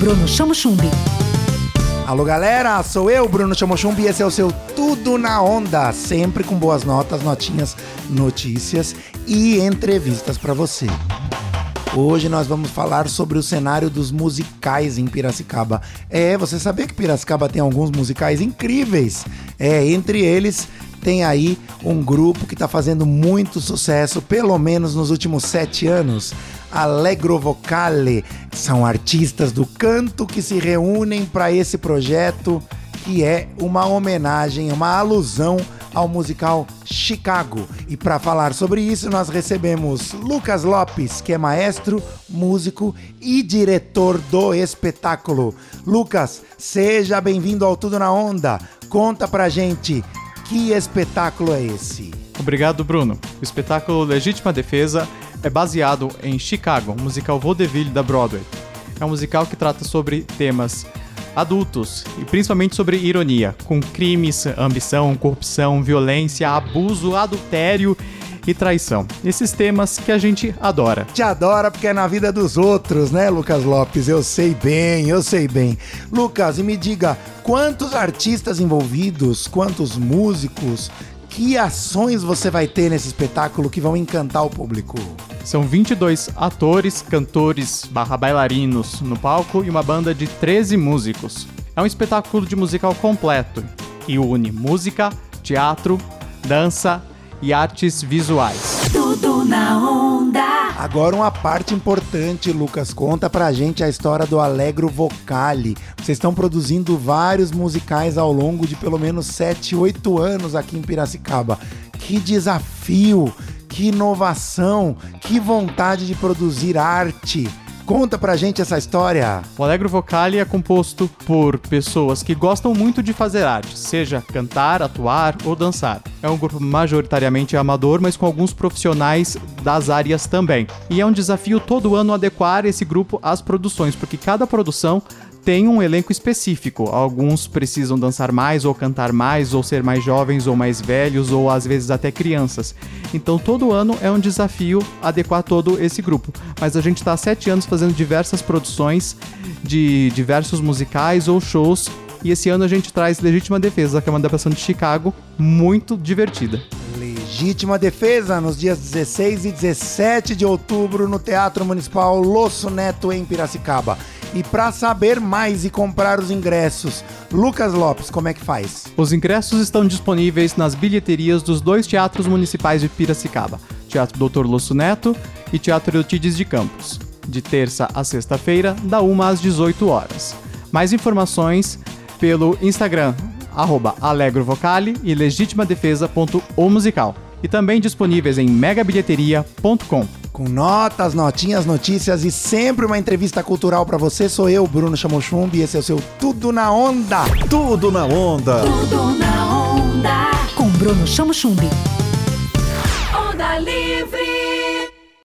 Bruno Chamo Chumbi. Alô galera, sou eu, Bruno Chamochumbi, e esse é o seu Tudo na Onda, sempre com boas notas, notinhas, notícias e entrevistas para você. Hoje nós vamos falar sobre o cenário dos musicais em Piracicaba. É, você sabia que Piracicaba tem alguns musicais incríveis? É, entre eles tem aí um grupo que está fazendo muito sucesso, pelo menos nos últimos sete anos. Allegro Vocale são artistas do canto que se reúnem para esse projeto que é uma homenagem, uma alusão ao musical Chicago. E para falar sobre isso, nós recebemos Lucas Lopes, que é maestro, músico e diretor do espetáculo. Lucas, seja bem-vindo ao Tudo na Onda. Conta pra gente que espetáculo é esse? Obrigado, Bruno. O espetáculo Legítima Defesa é baseado em Chicago, o musical Vaudeville da Broadway. É um musical que trata sobre temas adultos e principalmente sobre ironia, com crimes, ambição, corrupção, violência, abuso, adultério e traição. Esses temas que a gente adora. Te adora porque é na vida dos outros, né, Lucas Lopes? Eu sei bem, eu sei bem. Lucas, e me diga, quantos artistas envolvidos, quantos músicos, que ações você vai ter nesse espetáculo que vão encantar o público? São 22 atores, cantores, barra bailarinos no palco e uma banda de 13 músicos. É um espetáculo de musical completo e une música, teatro, dança e artes visuais. Tudo na onda. Agora uma parte importante, Lucas, conta pra gente a história do Allegro Vocale. Vocês estão produzindo vários musicais ao longo de pelo menos 7, 8 anos aqui em Piracicaba. Que desafio, que inovação, que vontade de produzir arte. Conta pra gente essa história. O Allegro Vocale é composto por pessoas que gostam muito de fazer arte, seja cantar, atuar ou dançar. É um grupo majoritariamente amador, mas com alguns profissionais das áreas também. E é um desafio todo ano adequar esse grupo às produções, porque cada produção tem um elenco específico. Alguns precisam dançar mais, ou cantar mais, ou ser mais jovens, ou mais velhos, ou às vezes até crianças. Então todo ano é um desafio adequar todo esse grupo. Mas a gente está há sete anos fazendo diversas produções de diversos musicais ou shows. E esse ano a gente traz Legítima Defesa, que é uma adaptação de Chicago, muito divertida. Legítima Defesa, nos dias 16 e 17 de outubro, no Teatro Municipal Losso Neto, em Piracicaba. E para saber mais e comprar os ingressos, Lucas Lopes, como é que faz? Os ingressos estão disponíveis nas bilheterias dos dois teatros municipais de Piracicaba, Teatro Doutor Losso Neto e Teatro Eutides de Campos, de terça a sexta-feira, da 1 às 18 horas. Mais informações pelo Instagram, alegrovocale e legitimadefesa.omusical. E também disponíveis em megabilheteria.com. Com notas, notinhas, notícias e sempre uma entrevista cultural para você. Sou eu, Bruno Chamochumbi, e esse é o seu Tudo na Onda. Tudo na onda. Tudo na onda. Com Bruno Chamo Chumbi. Onda Livre.